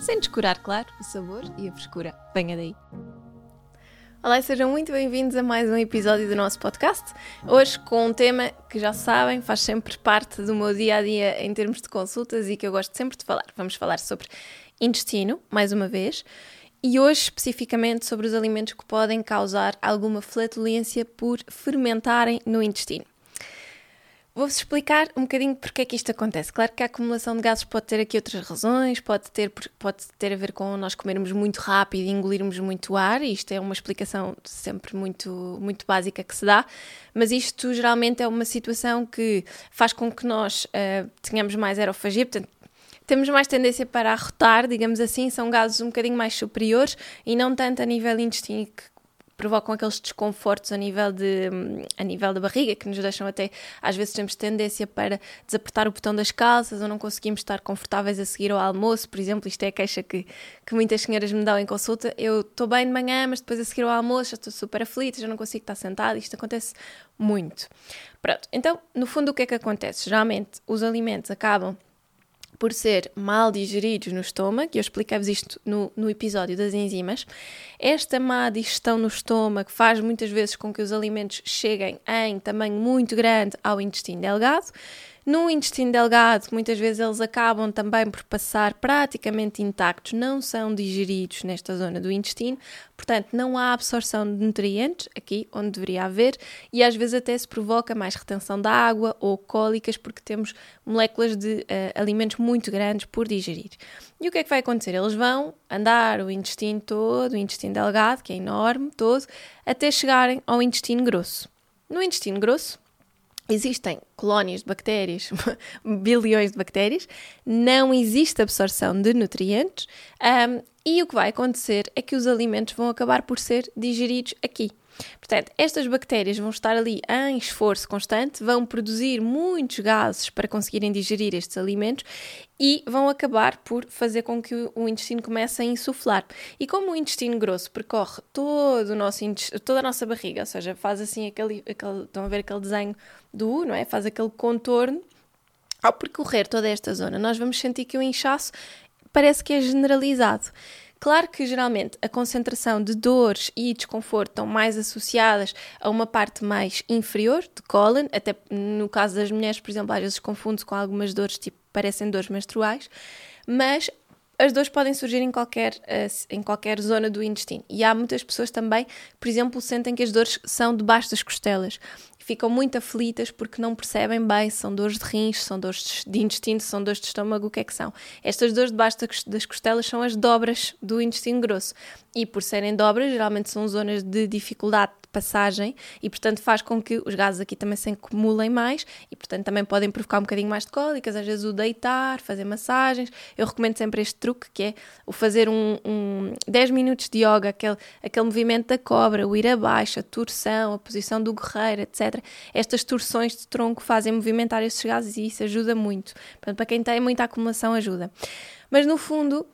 sem descurar, claro, o sabor e a frescura. Venha daí! Olá, sejam muito bem-vindos a mais um episódio do nosso podcast. Hoje com um tema que já sabem, faz sempre parte do meu dia a dia em termos de consultas e que eu gosto sempre de falar. Vamos falar sobre intestino, mais uma vez, e hoje especificamente sobre os alimentos que podem causar alguma flatulência por fermentarem no intestino. Vou-vos explicar um bocadinho porque é que isto acontece. Claro que a acumulação de gases pode ter aqui outras razões, pode ter, pode ter a ver com nós comermos muito rápido e engolirmos muito ar, e isto é uma explicação sempre muito, muito básica que se dá, mas isto geralmente é uma situação que faz com que nós uh, tenhamos mais aerofagia, portanto, temos mais tendência para arrotar, digamos assim, são gases um bocadinho mais superiores e não tanto a nível intestino provocam aqueles desconfortos a nível, de, a nível da barriga, que nos deixam até, às vezes temos tendência para desapertar o botão das calças ou não conseguimos estar confortáveis a seguir ao almoço, por exemplo, isto é a queixa que, que muitas senhoras me dão em consulta, eu estou bem de manhã, mas depois a seguir ao almoço já estou super aflita, já não consigo estar sentada, isto acontece muito. Pronto, então, no fundo o que é que acontece? Geralmente os alimentos acabam por ser mal digeridos no estômago, e eu expliquei-vos isto no, no episódio das enzimas, esta má digestão no estômago faz muitas vezes com que os alimentos cheguem em tamanho muito grande ao intestino delgado, no intestino delgado, muitas vezes eles acabam também por passar praticamente intactos, não são digeridos nesta zona do intestino, portanto, não há absorção de nutrientes aqui onde deveria haver e às vezes até se provoca mais retenção de água ou cólicas porque temos moléculas de uh, alimentos muito grandes por digerir. E o que é que vai acontecer? Eles vão andar o intestino todo, o intestino delgado, que é enorme, todo, até chegarem ao intestino grosso. No intestino grosso, existem colónias de bactérias, bilhões de bactérias, não existe absorção de nutrientes um, e o que vai acontecer é que os alimentos vão acabar por ser digeridos aqui. Portanto, estas bactérias vão estar ali em esforço constante, vão produzir muitos gases para conseguirem digerir estes alimentos e vão acabar por fazer com que o intestino comece a insuflar. E como o intestino grosso percorre todo o nosso toda a nossa barriga, ou seja, faz assim aquele, aquele estão a ver aquele desenho do U, não é? Faz aquele contorno. Ao percorrer toda esta zona, nós vamos sentir que o inchaço parece que é generalizado. Claro que geralmente a concentração de dores e desconforto estão mais associadas a uma parte mais inferior de cólon, até no caso das mulheres, por exemplo, às vezes confunde-se com algumas dores, tipo, parecem dores menstruais, mas as dores podem surgir em qualquer, eh, em qualquer zona do intestino. E há muitas pessoas também, por exemplo, sentem que as dores são debaixo das costelas ficam muito aflitas porque não percebem bem são dores de rins, são dores de intestino, são dores de estômago, o que é que são. Estas dores debaixo das costelas são as dobras do intestino grosso. E por serem dobras, geralmente são zonas de dificuldade passagem e, portanto, faz com que os gases aqui também se acumulem mais e, portanto, também podem provocar um bocadinho mais de cólicas, às vezes o deitar, fazer massagens. Eu recomendo sempre este truque que é o fazer um, um 10 minutos de yoga, aquele, aquele movimento da cobra, o ir abaixo, a torção, a posição do guerreiro, etc. Estas torções de tronco fazem movimentar estes gases e isso ajuda muito. Portanto, para quem tem muita acumulação, ajuda. Mas no fundo,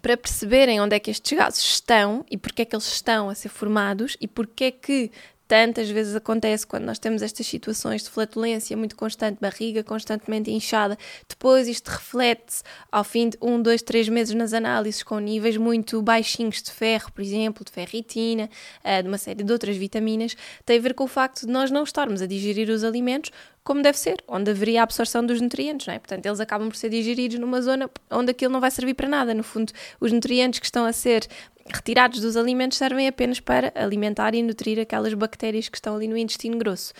para perceberem onde é que estes gases estão e porque é que eles estão a ser formados e porque é que tantas vezes acontece quando nós temos estas situações de flatulência muito constante, barriga constantemente inchada, depois isto reflete-se ao fim de um, dois, três meses nas análises com níveis muito baixinhos de ferro, por exemplo, de ferritina, eh, de uma série de outras vitaminas, tem a ver com o facto de nós não estarmos a digerir os alimentos como deve ser, onde haveria a absorção dos nutrientes, não é? Portanto, eles acabam por ser digeridos numa zona onde aquilo não vai servir para nada. No fundo, os nutrientes que estão a ser retirados dos alimentos servem apenas para alimentar e nutrir aquelas bactérias que estão ali no intestino grosso.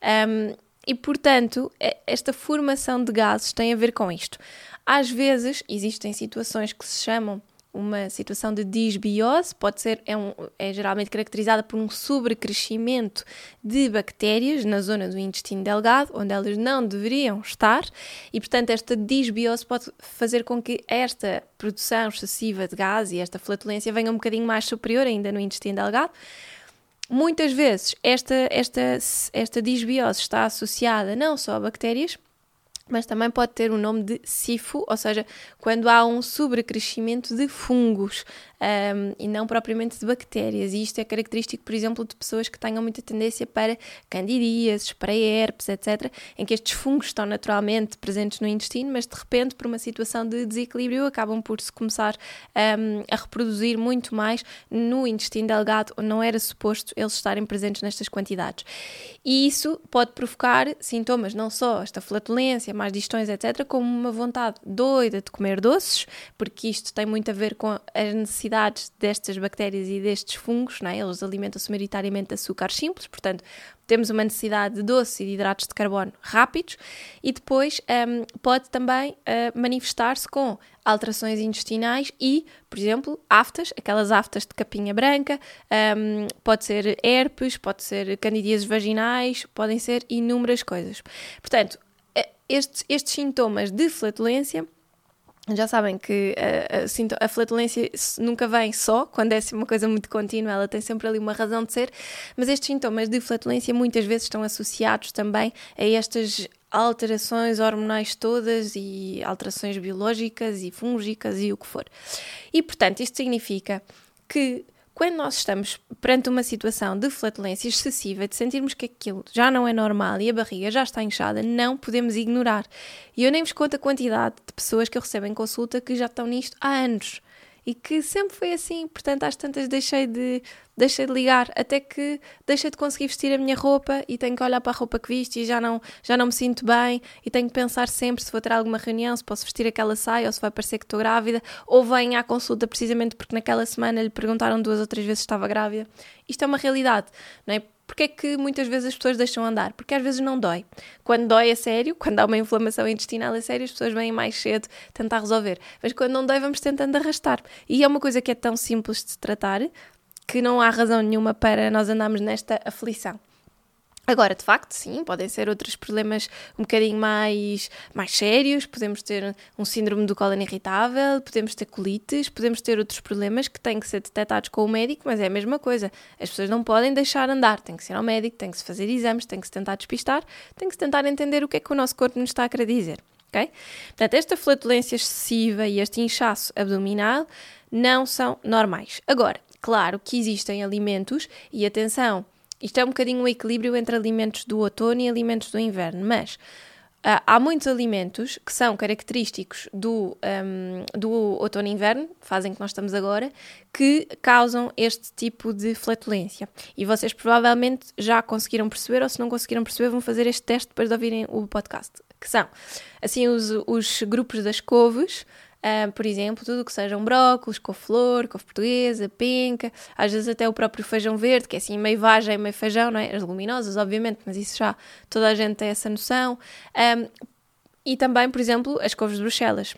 Um, e, portanto, esta formação de gases tem a ver com isto. Às vezes existem situações que se chamam uma situação de disbiose, pode ser, é, um, é geralmente caracterizada por um sobrecrescimento de bactérias na zona do intestino delgado, onde elas não deveriam estar, e portanto esta disbiose pode fazer com que esta produção excessiva de gás e esta flatulência venha um bocadinho mais superior ainda no intestino delgado. Muitas vezes esta, esta, esta disbiose está associada não só a bactérias, mas também pode ter o nome de sifo, ou seja, quando há um sobrecrescimento de fungos um, e não propriamente de bactérias. E isto é característico, por exemplo, de pessoas que tenham muita tendência para candidíases, para herpes, etc., em que estes fungos estão naturalmente presentes no intestino, mas de repente, por uma situação de desequilíbrio, acabam por se começar um, a reproduzir muito mais no intestino delgado, onde não era suposto eles estarem presentes nestas quantidades. E isso pode provocar sintomas, não só esta flatulência, mais digestões, etc., como uma vontade doida de comer doces, porque isto tem muito a ver com as necessidades necessidades destas bactérias e destes fungos, né? eles alimentam-se maioritariamente de açúcares simples, portanto, temos uma necessidade de doce e de hidratos de carbono rápidos e depois um, pode também uh, manifestar-se com alterações intestinais e, por exemplo, aftas, aquelas aftas de capinha branca, um, pode ser herpes, pode ser candidíases vaginais, podem ser inúmeras coisas. Portanto, eh, estes, estes sintomas de flatulência já sabem que a, a, a, flatulência nunca vem só, quando é assim uma coisa muito contínua, ela tem sempre ali uma razão de ser, mas estes sintomas de flatulência muitas vezes estão associados também a estas alterações hormonais todas e alterações biológicas e fúngicas e o que for. E portanto, isto significa que quando nós estamos perante uma situação de flatulência excessiva, de sentirmos que aquilo já não é normal e a barriga já está inchada, não podemos ignorar. E eu nem vos conto a quantidade de pessoas que eu recebo em consulta que já estão nisto há anos e que sempre foi assim, portanto, às tantas deixei de, deixei de ligar, até que deixei de conseguir vestir a minha roupa e tenho que olhar para a roupa que viste e já não, já não me sinto bem e tenho que pensar sempre se vou ter alguma reunião, se posso vestir aquela saia ou se vai parecer que estou grávida, ou venho à consulta precisamente porque naquela semana lhe perguntaram duas ou três vezes se estava grávida. Isto é uma realidade, não é? Porque é que muitas vezes as pessoas deixam andar? Porque às vezes não dói. Quando dói é sério, quando há uma inflamação intestinal é sério, as pessoas vêm mais cedo tentar resolver. Mas quando não dói, vamos tentando arrastar. E é uma coisa que é tão simples de se tratar que não há razão nenhuma para nós andarmos nesta aflição. Agora, de facto, sim, podem ser outros problemas um bocadinho mais, mais sérios, podemos ter um síndrome do cólon irritável, podemos ter colites, podemos ter outros problemas que têm que ser detectados com o médico, mas é a mesma coisa. As pessoas não podem deixar andar, tem que ser ao médico, tem que se fazer exames, tem que se tentar despistar, tem que se tentar entender o que é que o nosso corpo nos está a querer dizer. Okay? Portanto, esta flatulência excessiva e este inchaço abdominal não são normais. Agora, claro que existem alimentos, e atenção, isto é um bocadinho um equilíbrio entre alimentos do outono e alimentos do inverno, mas Uh, há muitos alimentos que são característicos do, um, do outono e inverno, fazem que nós estamos agora, que causam este tipo de flatulência. E vocês provavelmente já conseguiram perceber, ou se não conseguiram perceber, vão fazer este teste depois de ouvirem o podcast. Que são, assim, os, os grupos das couves, Uh, por exemplo, tudo que sejam brócolos, couve-flor, couve portuguesa, penca, às vezes até o próprio feijão verde, que é assim meio vagem, meio feijão, não é? As leguminosas, obviamente, mas isso já toda a gente tem essa noção. Um, e também, por exemplo, as couves de Bruxelas.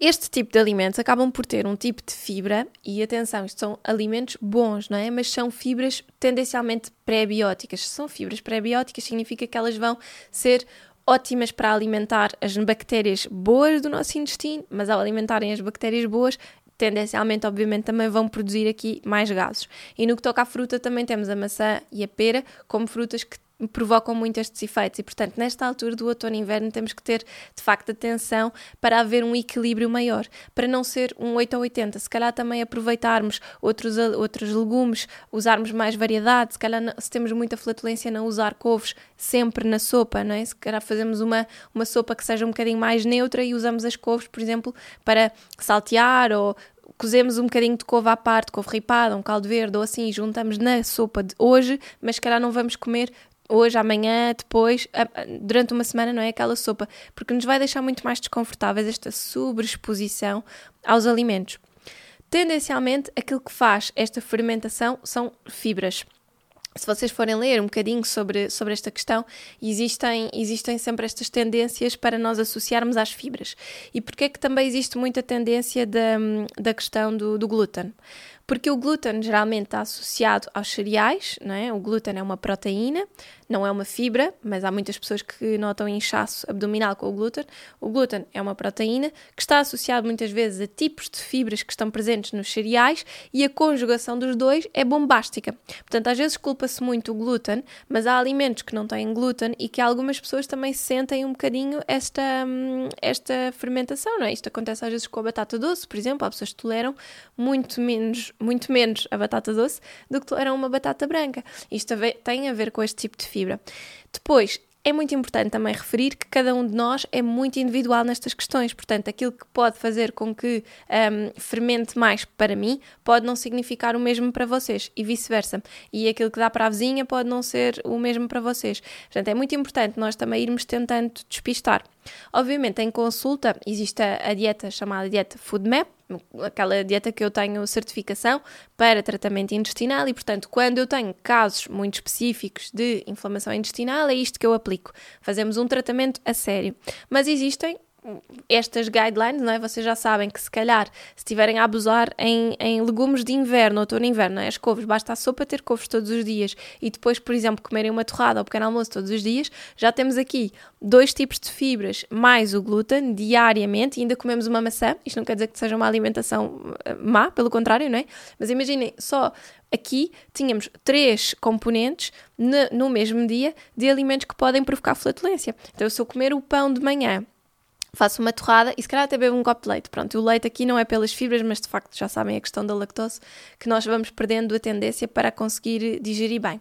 Este tipo de alimentos acabam por ter um tipo de fibra, e atenção, isto são alimentos bons, não é? Mas são fibras tendencialmente pré-bióticas. Se são fibras pré-bióticas, significa que elas vão ser ótimas para alimentar as bactérias boas do nosso intestino, mas ao alimentarem as bactérias boas, tendencialmente, obviamente, também vão produzir aqui mais gases. E no que toca à fruta, também temos a maçã e a pera como frutas que provocam muito estes efeitos e, portanto, nesta altura do outono e inverno temos que ter, de facto, atenção para haver um equilíbrio maior, para não ser um 8 ou 80, se calhar também aproveitarmos outros, outros legumes, usarmos mais variedade, se calhar se temos muita flatulência não usar couves sempre na sopa, não é? Se calhar fazemos uma, uma sopa que seja um bocadinho mais neutra e usamos as couves, por exemplo, para saltear ou cozemos um bocadinho de couve à parte, couve ripada, um caldo verde ou assim, juntamos na sopa de hoje, mas se calhar não vamos comer hoje, amanhã, depois, durante uma semana, não é? Aquela sopa, porque nos vai deixar muito mais desconfortáveis esta sobreexposição aos alimentos. Tendencialmente, aquilo que faz esta fermentação são fibras. se vocês forem ler um bocadinho sobre, sobre esta questão, existem, existem sempre estas tendências para nós associarmos às fibras. E porquê é que também existe muita tendência da, da questão do, do glúten? Porque o glúten geralmente está associado aos cereais, não é? O glúten é uma proteína, não é uma fibra, mas há muitas pessoas que notam inchaço abdominal com o glúten. O glúten é uma proteína que está associado muitas vezes a tipos de fibras que estão presentes nos cereais e a conjugação dos dois é bombástica. Portanto, às vezes culpa-se muito o glúten, mas há alimentos que não têm glúten e que algumas pessoas também sentem um bocadinho esta, hum, esta fermentação, não é? Isto acontece às vezes com a batata doce, por exemplo, há pessoas que toleram muito menos, muito menos a batata doce do que toleram uma batata branca. Isto tem a ver com este tipo de fibra fibra. Depois, é muito importante também referir que cada um de nós é muito individual nestas questões, portanto, aquilo que pode fazer com que um, fermente mais para mim pode não significar o mesmo para vocês e vice-versa. E aquilo que dá para a vizinha pode não ser o mesmo para vocês. Portanto, é muito importante nós também irmos tentando despistar. Obviamente, em consulta existe a, dieta chamada dieta FoodMap, aquela dieta que eu tenho certificação para tratamento intestinal e, portanto, quando eu tenho casos muito específicos de inflamação intestinal, é isto que eu aplico. Fazemos um tratamento a sério. Mas existem estas guidelines, não é? Vocês já sabem que se calhar, se estiverem a abusar em, em legumes de inverno, outono e inverno, é? as couves, basta a sopa ter couves todos os dias e depois, por exemplo, comerem uma torrada ou pequeno almoço todos os dias, já temos aqui dois tipos de fibras mais o glúten diariamente e ainda comemos uma maçã. Isto não quer dizer que seja uma alimentação eh, má, pelo contrário, não é? Mas imaginem, só aqui tínhamos três componentes no, no mesmo dia de alimentos que podem provocar flatulência. Então, se eu comer o pão de manhã faço uma torrada e se calhar até bebo um copo de leite. Pronto, o leite aqui não é pelas fibras, mas de facto já sabem a questão da lactose, que nós vamos perdendo a tendência para conseguir digerir bem.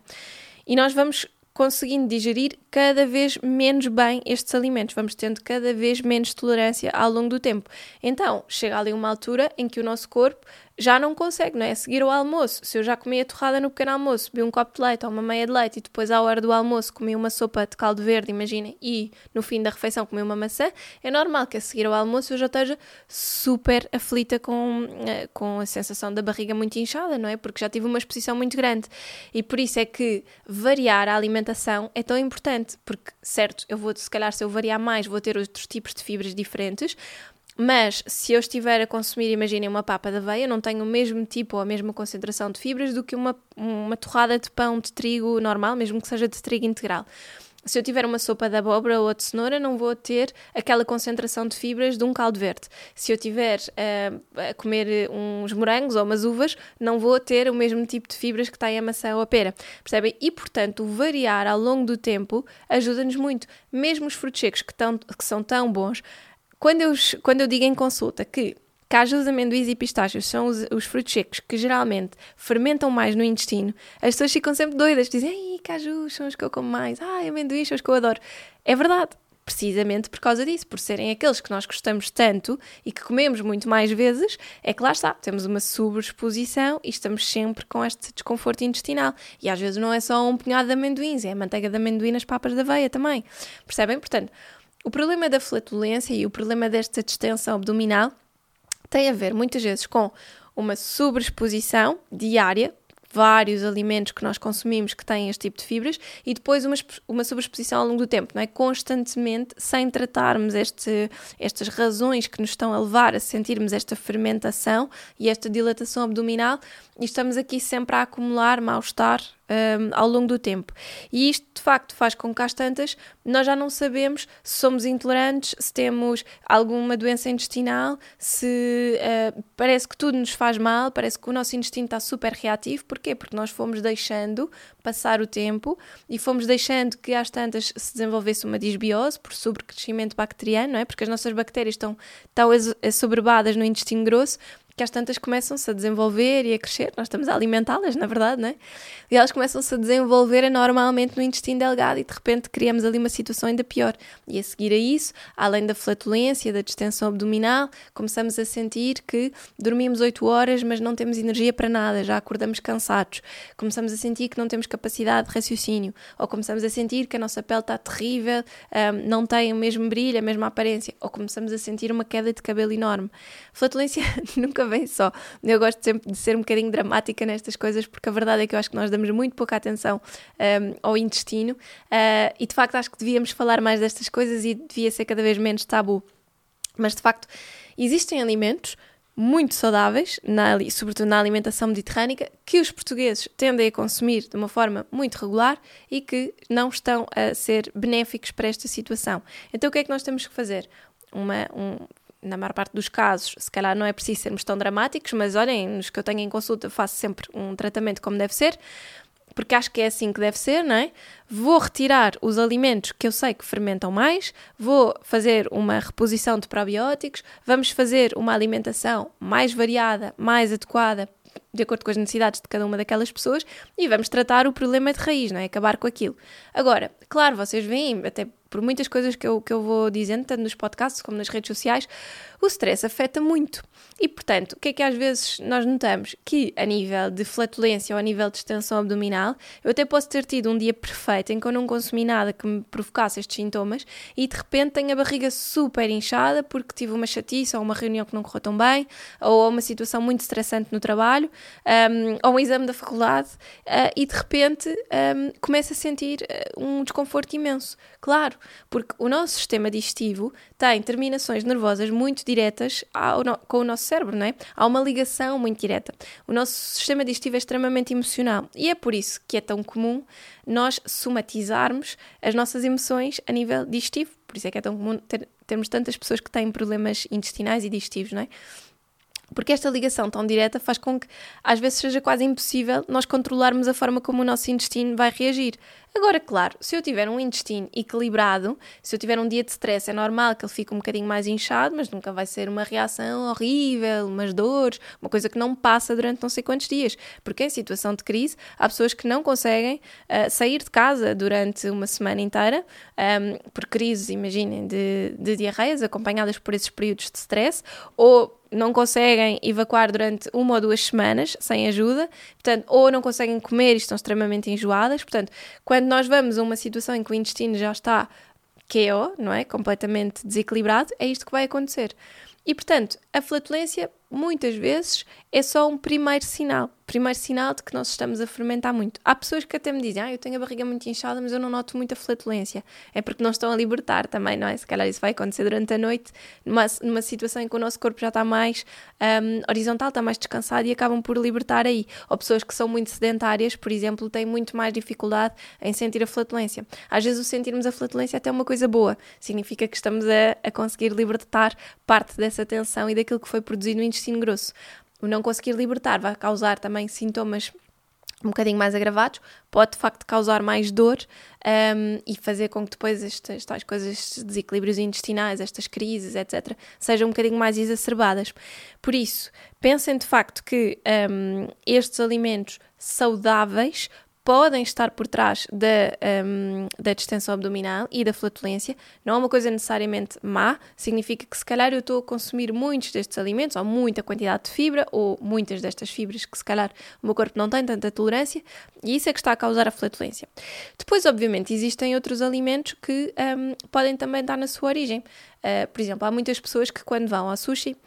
E nós vamos conseguindo digerir cada vez menos bem estes alimentos, vamos tendo cada vez menos tolerância ao longo do tempo. Então, chega ali uma altura em que o nosso corpo já não consegue, não é? Seguir o almoço. Se eu já comi a torrada no pequeno almoço, bebi um copo de leite ou uma meia de leite e depois à hora do almoço comi uma sopa de caldo verde, imaginem, e no fim da refeição comi uma maçã, é normal que a seguir ao almoço eu já esteja super aflita com, eh, com a sensação da barriga muito inchada, não é? Porque já tive uma exposição muito grande. E por isso é que variar a alimentação é tão importante, porque, certo, eu vou, se calhar, se eu variar mais, vou ter outros tipos de fibras diferentes, mas se eu estiver a consumir, imaginem, uma papa de aveia, não tenho o mesmo tipo ou a mesma concentração de fibras do que uma, uma torrada de pão de trigo normal, mesmo que seja de trigo integral. Se eu tiver uma sopa de abóbora ou de cenoura, não vou ter aquela concentração de fibras de um caldo verde. Se eu tiver uh, a comer uns morangos ou umas uvas, não vou ter o mesmo tipo de fibras que tem a maçã ou a pera. Percebem? E, portanto, variar ao longo do tempo ajuda-nos muito. Mesmo os frutos secos que, tão, que são tão bons, quando eu, quando eu digo em consulta que cajus, amendoins e pistácios são os, os, frutos secos que geralmente fermentam mais no intestino, as pessoas ficam sempre doidas, dizem, ai, cajus são os que eu como mais, ai, amendoins são os que eu adoro. É verdade, precisamente por causa disso, por serem aqueles que nós gostamos tanto e que comemos muito mais vezes, é que lá está, temos uma sobreexposição e estamos sempre com este desconforto intestinal. E às vezes não é só um punhado de amendoins, é a manteiga de amendoim nas papas da aveia também. Percebem? Portanto, o problema da flatulência e o problema desta distensão abdominal tem a ver muitas vezes com uma sobreexposição diária, vários alimentos que nós consumimos que têm este tipo de fibras e depois uma, uma sobreexposição ao longo do tempo, não é? Constantemente, sem tratarmos este, estas razões que nos estão a levar a sentirmos esta fermentação e esta dilatação abdominal, e estamos aqui sempre a acumular mal-estar um, ao longo do tempo. E isto de facto faz com que às tantas nós já não sabemos se somos intolerantes, se temos alguma doença intestinal, se uh, parece que tudo nos faz mal, parece que o nosso intestino está super reativo. Porquê? Porque nós fomos deixando passar o tempo e fomos deixando que às tantas se desenvolvesse uma disbiose por sobrecrescimento bacteriano, não é? Porque as nossas bactérias estão tão assoberbadas no intestino grosso que às tantas começam-se a desenvolver e a crescer, nós estamos a alimentá-las, na verdade, não é? E elas começam-se a desenvolver anormalmente no intestino delgado e de repente criamos ali uma situação ainda pior. E a seguir a isso, além da flatulência, da distensão abdominal, começamos a sentir que dormimos 8 horas, mas não temos energia para nada, já acordamos cansados. Começamos a sentir que não temos capacidade de raciocínio, ou começamos a sentir que a nossa pele está terrível, um, não tem o mesmo brilho, a mesma aparência, ou começamos a sentir uma queda de cabelo enorme. Flatulência nunca vem só. Eu gosto sempre de ser um bocadinho dramática nestas coisas, porque a verdade é que eu acho que nós damos muito pouca atenção um, ao intestino uh, e de facto acho que devíamos falar mais destas coisas e devia ser cada vez menos tabu. Mas de facto, existem alimentos muito saudáveis, na, sobretudo na alimentação mediterrânica, que os portugueses tendem a consumir de uma forma muito regular e que não estão a ser benéficos para esta situação. Então, o que é que nós temos que fazer? Uma, um, na maior parte dos casos, se calhar não é preciso sermos tão dramáticos, mas olhem, nos que eu tenho em consulta, faço sempre um tratamento como deve ser porque acho que é assim que deve ser, não é? Vou retirar os alimentos que eu sei que fermentam mais, vou fazer uma reposição de probióticos, vamos fazer uma alimentação mais variada, mais adequada de acordo com as necessidades de cada uma daquelas pessoas e vamos tratar o problema de raiz, não é? Acabar com aquilo. Agora, claro, vocês veem, até por muitas coisas que eu, que eu vou dizendo, tanto nos podcasts como nas redes sociais, o stress afeta muito. E, portanto, o que é que às vezes nós notamos? Que a nível de flatulência ou a nível de extensão abdominal, eu até posso ter tido um dia perfeito em que eu não consumi nada que me provocasse estes sintomas e de repente tenho a barriga super inchada porque tive uma chatice ou uma reunião que não correu tão bem ou uma situação muito estressante no trabalho um, ou um exame da faculdade uh, e de repente um, começo a sentir uh, um desconforto imenso. Claro, porque o nosso sistema digestivo tem terminações nervosas muito diretas ao, com o nosso cérebro, não é? Há uma ligação muito direta. O nosso sistema digestivo é extremamente emocional e é por isso que é tão comum nós somatizarmos as nossas emoções a nível digestivo. Por isso é que é tão comum ter, termos tantas pessoas que têm problemas intestinais e digestivos, não é? Porque esta ligação tão direta faz com que às vezes seja quase impossível nós controlarmos a forma como o nosso intestino vai reagir. Agora, claro, se eu tiver um intestino equilibrado, se eu tiver um dia de stress, é normal que ele fique um bocadinho mais inchado, mas nunca vai ser uma reação horrível, umas dores, uma coisa que não passa durante não sei quantos dias. Porque em situação de crise, há pessoas que não conseguem uh, sair de casa durante uma semana inteira, um, ehm, por crises, imaginem, de, de diarreias acompanhadas por esses períodos de stress, ou não conseguem evacuar durante uma ou duas semanas sem ajuda, portanto, ou não conseguem comer e estão extremamente enjoadas. Portanto, quando nós vamos a uma situação em que o intestino já está KO, não é? Completamente desequilibrado, é isto que vai acontecer. E portanto, a flatulência muitas vezes é só um primeiro sinal primeiro sinal de que nós estamos a fermentar muito. Há pessoas que até me dizem, ah, eu tenho a barriga muito inchada, mas eu não noto muita flatulência. É porque não estão a libertar também, não é? Se calhar isso vai acontecer durante a noite, numa, numa situação em que o nosso corpo já está mais um, horizontal, está mais descansado e acabam por libertar aí. Ou pessoas que são muito sedentárias, por exemplo, têm muito mais dificuldade em sentir a flatulência. Às vezes o sentirmos a flatulência é até uma coisa boa, significa que estamos a, a conseguir libertar parte dessa tensão e daquilo que foi produzido no intestino grosso o não conseguir libertar vai causar também sintomas um bocadinho mais agravados, pode de facto causar mais dor um, e fazer com que depois estas tais coisas, estes desequilíbrios intestinais, estas crises, etc., sejam um bocadinho mais exacerbadas. Por isso, pensem de facto que um, estes alimentos saudáveis podem estar por trás da, um, da distensão abdominal e da flatulência. Não é uma coisa necessariamente má, significa que se calhar eu estou a consumir muitos destes alimentos, ou muita quantidade de fibra, ou muitas destas fibras que se calhar o meu corpo não tem tanta tolerância, e isso é que está a causar a flatulência. Depois, obviamente, existem outros alimentos que um, podem também estar na sua origem. Uh, por exemplo, há muitas pessoas que quando vão ao sushi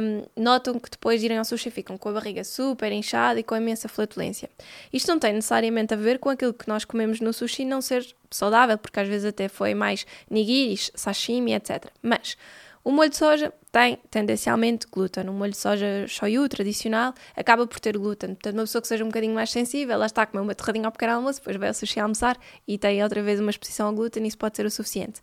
um, notam que depois de irem ao sushi ficam com a barriga super inchada e com imensa flatulência. Isto não tem necessariamente a ver com aquilo que nós comemos no sushi não ser saudável, porque às vezes até foi mais nigiris, sashimi, etc. Mas o molho de soja tem tendencialmente glúten. O molho de soja shoyu tradicional acaba por ter glúten. Portanto, uma pessoa que seja um bocadinho mais sensível, ela está a comer uma torradinha ao pequeno almoço, depois vai ao sushi almoçar e tem outra vez uma exposição ao glúten, isso pode ser o suficiente.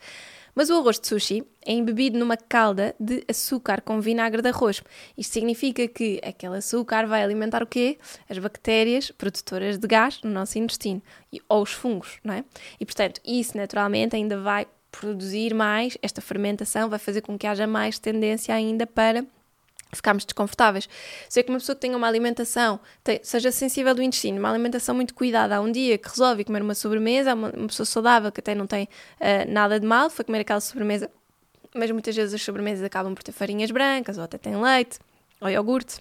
Mas o arroz de sushi é embebido numa calda de açúcar com vinagre de arroz. Isto significa que aquele açúcar vai alimentar o quê? As bactérias produtoras de gás no nosso intestino, ou os fungos, não é? E portanto, isso naturalmente ainda vai produzir mais, esta fermentação vai fazer com que haja mais tendência ainda para ficarmos desconfortáveis. Sei que uma pessoa que tenha uma alimentação, tem, seja sensível do intestino, uma alimentação muito cuidada, há um dia que resolve comer uma sobremesa, uma, uma pessoa saudável que até não tem uh, nada de mal, foi comer aquela sobremesa, mas muitas vezes as sobremesas acabam por ter farinhas brancas, ou até têm leite, ou iogurte,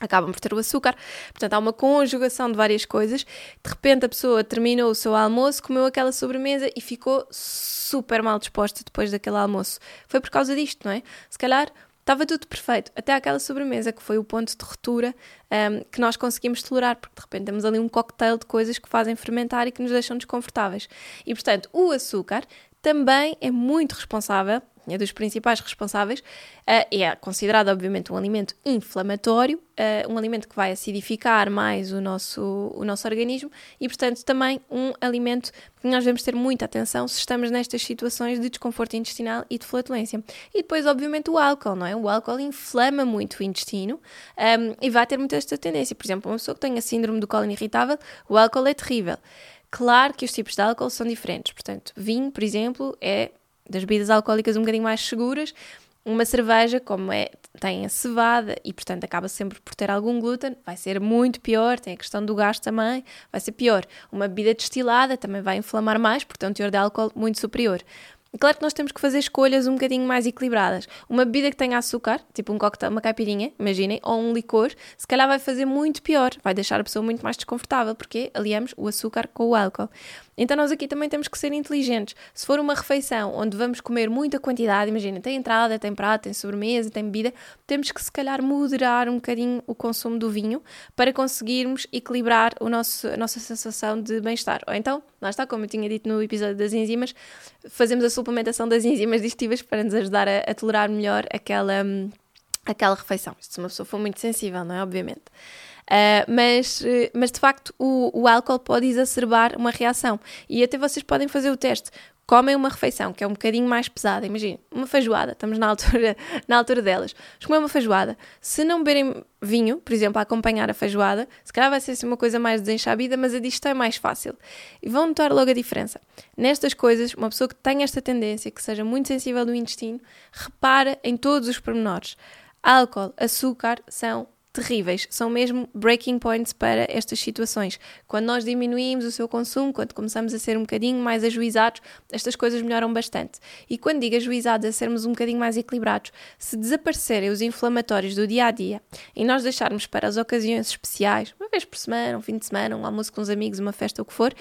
acabam por ter o açúcar. Portanto, há uma conjugação de várias coisas. De repente, a pessoa terminou o seu almoço, comeu aquela sobremesa e ficou super mal disposta depois daquele almoço. Foi por causa disto, não é? Se calhar estava tudo perfeito, até aquela sobremesa que foi o ponto de ruptura um, que nós conseguimos tolerar, porque de repente temos ali um cocktail de coisas que fazem fermentar e que nos deixam desconfortáveis. E portanto, o açúcar também é muito responsável é dos principais responsáveis, uh, é considerado, obviamente, um alimento inflamatório, uh, um alimento que vai acidificar mais o nosso, o nosso organismo e, portanto, também um alimento que nós devemos ter muita atenção se estamos nestas situações de desconforto intestinal e de flatulência. E depois, obviamente, o álcool, não é? O álcool inflama muito o intestino um, ehm, e vai ter muita esta tendência. Por exemplo, uma pessoa que tenha síndrome do cólon irritável, o álcool é terrível. Claro que os tipos de álcool são diferentes. Portanto, vinho, por exemplo, é das bebidas alcoólicas um bocadinho mais seguras. Uma cerveja, como é, tem a cevada e, portanto, acaba sempre por ter algum glúten, vai ser muito pior. Tem a questão do gás também, vai ser pior. Uma bebida destilada também vai inflamar mais, porque tem um teor de álcool muito superior. Claro que nós temos que fazer escolhas um bocadinho mais equilibradas. Uma bebida que tenha açúcar, tipo um coquetel, uma caipirinha, imaginem, ou um licor, se calhar vai fazer muito pior, vai deixar a pessoa muito mais desconfortável, porque aliamos o açúcar com o álcool. Então nós aqui também temos que ser inteligentes. Se for uma refeição onde vamos comer muita quantidade, imagina, tem entrada, tem prato, tem sobremesa, tem bebida, temos que se calhar moderar um bocadinho o consumo do vinho para conseguirmos equilibrar o nosso, a nossa sensação de bem-estar. Ou então, lá está, como eu tinha dito no episódio das enzimas, fazemos a suplementação das enzimas digestivas para nos ajudar a, a tolerar melhor aquela, hum, aquela refeição. Isto se uma pessoa for muito sensível, não é? Obviamente. Uh, mas, mas de facto o, o álcool pode exacerbar uma reação e até vocês podem fazer o teste comem uma refeição que é um bocadinho mais pesada, imagina, uma feijoada, estamos na altura, na altura delas, mas comer uma feijoada, se não beberem vinho, por exemplo, a acompanhar a feijoada, se calhar vai ser assim uma coisa mais desenxabida, mas a digestão é mais fácil. E vão notar logo a diferença. Nestas coisas, uma pessoa que tem esta tendência, que seja muito sensível do intestino, repara em todos os pormenores. Álcool, açúcar são terríveis, são mesmo breaking points para estas situações. Quando nós diminuímos o seu consumo, quando começamos a ser um bocadinho mais ajuizados, estas coisas melhoram bastante. E quando digo ajuizados, a sermos um bocadinho mais equilibrados, se desaparecerem os inflamatórios do dia a dia e nós deixarmos para as ocasiões especiais, uma vez por semana, um fim de semana, um almoço com os amigos, uma festa, o que for,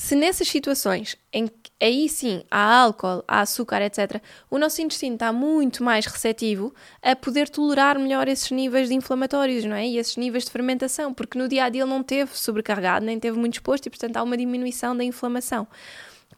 se nessas situações em que aí sim há álcool, há açúcar, etc., o nosso intestino está muito mais receptivo a poder tolerar melhor esses níveis de inflamatórios, não é? E esses níveis de fermentação, porque no dia a dia ele não teve sobrecarregado, nem teve muito exposto e, portanto, há uma diminuição da inflamação.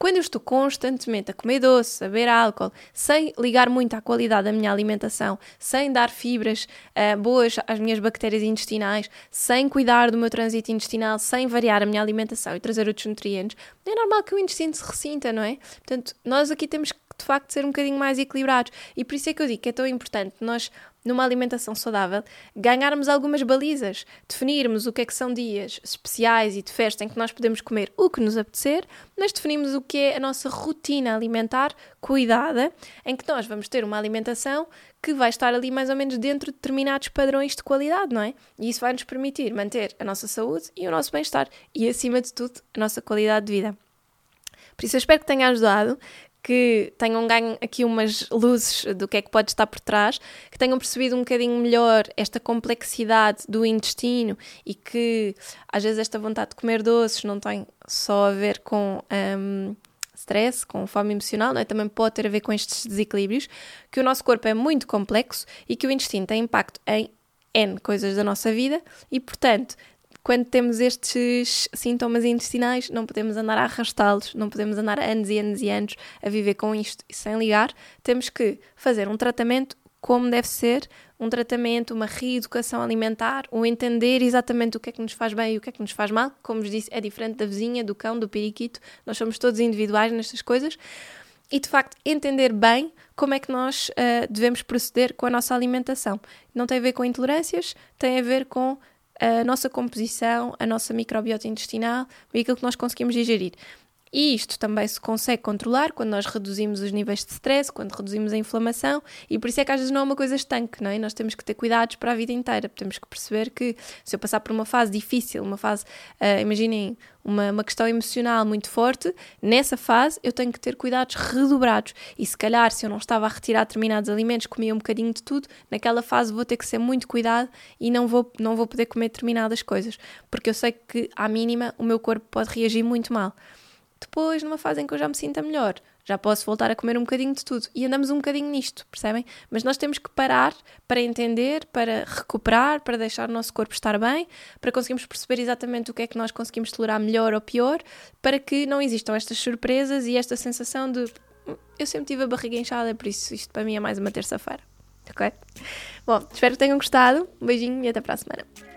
Quando eu estou constantemente a comer doce, a beber álcool, sem ligar muito à qualidade da minha alimentação, sem dar fibras uh, boas às minhas bactérias intestinais, sem cuidar do meu trânsito intestinal, sem variar a minha alimentação e trazer outros nutrientes, é normal que o intestino se ressinta, não é? Portanto, nós aqui temos que de facto ser um bocadinho mais equilibrados. E por isso é que eu digo que é tão importante nós numa alimentação saudável, ganharmos algumas balizas, definirmos o que é que são dias especiais e de festa em que nós podemos comer o que nos apetecer, mas definimos o que é a nossa rotina alimentar cuidada, em que nós vamos ter uma alimentação que vai estar ali mais ou menos dentro de determinados padrões de qualidade, não é? E isso vai nos permitir manter a nossa saúde e o nosso bem-estar e, acima de tudo, a nossa qualidade de vida. Por isso, eu espero que tenha ajudado, que tenham ganho aqui umas luzes do que é que pode estar por trás, que tenham percebido um bocadinho melhor esta complexidade do intestino e que às vezes esta vontade de comer doces não tem só a ver com um, stress, com fome emocional, é? também pode ter a ver com estes desequilíbrios, que o nosso corpo é muito complexo e que o intestino tem impacto em N coisas da nossa vida e, portanto, quando temos estes sintomas intestinais, não podemos andar a arrastá-los, não podemos andar anos e anos e anos a viver com isto e sem ligar. Temos que fazer um tratamento como deve ser, um tratamento, uma reeducação alimentar, um entender exatamente o que é que nos faz bem e o que é que nos faz mal. Como vos disse, é diferente da vizinha, do cão, do periquito. Nós somos todos individuais nestas coisas. E de facto, entender bem como é que nós uh, devemos proceder com a nossa alimentação. Não tem a ver com intolerâncias, tem a ver com a nossa composição, a nossa microbiota intestinal e aquilo que nós conseguimos digerir. E isto também se consegue controlar quando nós reduzimos os níveis de stress, quando reduzimos a inflamação, e por isso é que às vezes não é uma coisa estanque, não é? Nós temos que ter cuidados para a vida inteira, temos que perceber que se eu passar por uma fase difícil, uma fase, uh, imaginem, uma, uma questão emocional muito forte, nessa fase eu tenho que ter cuidados redobrados. E se calhar, se eu não estava a retirar determinados alimentos, comia um bocadinho de tudo, naquela fase vou ter que ser muito cuidado e não vou, não vou poder comer determinadas coisas, porque eu sei que, à mínima, o meu corpo pode reagir muito mal. Depois, numa fase em que eu já me sinta melhor, já posso voltar a comer um bocadinho de tudo. E andamos um bocadinho nisto, percebem? Mas nós temos que parar para entender, para recuperar, para deixar o nosso corpo estar bem, para conseguirmos perceber exatamente o que é que nós conseguimos tolerar melhor ou pior, para que não existam estas surpresas e esta sensação de eu sempre tive a barriga inchada, por isso isto para mim é mais uma terça-feira. Ok? Bom, espero que tenham gostado. Um beijinho e até para a semana.